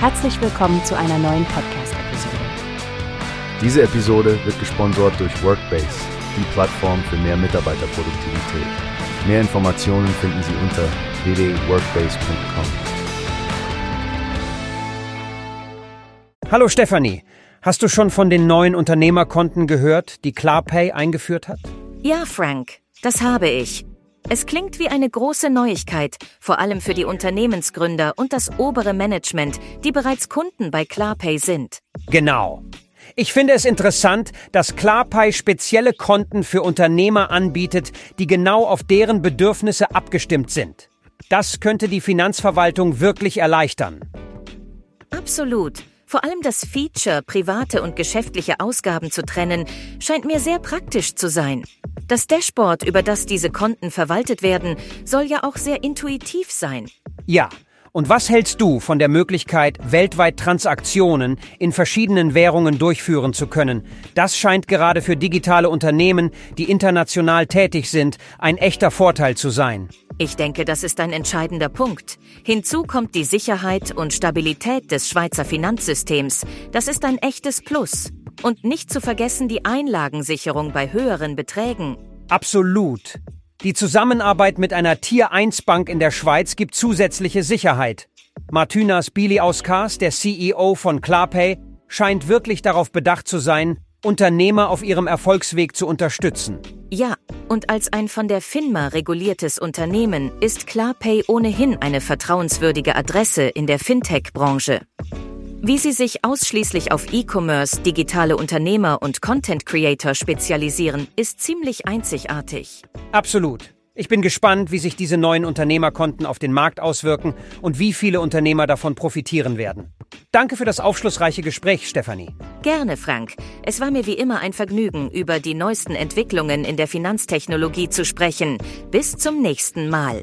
Herzlich willkommen zu einer neuen Podcast-Episode. Diese Episode wird gesponsert durch Workbase, die Plattform für mehr Mitarbeiterproduktivität. Mehr Informationen finden Sie unter www.workbase.com. Hallo Stefanie, hast du schon von den neuen Unternehmerkonten gehört, die Klarpay eingeführt hat? Ja, Frank, das habe ich. Es klingt wie eine große Neuigkeit, vor allem für die Unternehmensgründer und das obere Management, die bereits Kunden bei Klarpay sind. Genau. Ich finde es interessant, dass Klarpay spezielle Konten für Unternehmer anbietet, die genau auf deren Bedürfnisse abgestimmt sind. Das könnte die Finanzverwaltung wirklich erleichtern. Absolut. Vor allem das Feature, private und geschäftliche Ausgaben zu trennen, scheint mir sehr praktisch zu sein. Das Dashboard, über das diese Konten verwaltet werden, soll ja auch sehr intuitiv sein. Ja. Und was hältst du von der Möglichkeit, weltweit Transaktionen in verschiedenen Währungen durchführen zu können? Das scheint gerade für digitale Unternehmen, die international tätig sind, ein echter Vorteil zu sein. Ich denke, das ist ein entscheidender Punkt. Hinzu kommt die Sicherheit und Stabilität des Schweizer Finanzsystems. Das ist ein echtes Plus. Und nicht zu vergessen die Einlagensicherung bei höheren Beträgen. Absolut. Die Zusammenarbeit mit einer Tier 1 Bank in der Schweiz gibt zusätzliche Sicherheit. Martynas Biliauskas, der CEO von Klarpay, scheint wirklich darauf bedacht zu sein, Unternehmer auf ihrem Erfolgsweg zu unterstützen. Ja, und als ein von der FINMA reguliertes Unternehmen ist Klarpay ohnehin eine vertrauenswürdige Adresse in der Fintech-Branche. Wie sie sich ausschließlich auf E-Commerce, digitale Unternehmer und Content Creator spezialisieren, ist ziemlich einzigartig. Absolut. Ich bin gespannt, wie sich diese neuen Unternehmerkonten auf den Markt auswirken und wie viele Unternehmer davon profitieren werden. Danke für das aufschlussreiche Gespräch, Stefanie. Gerne, Frank. Es war mir wie immer ein Vergnügen, über die neuesten Entwicklungen in der Finanztechnologie zu sprechen. Bis zum nächsten Mal.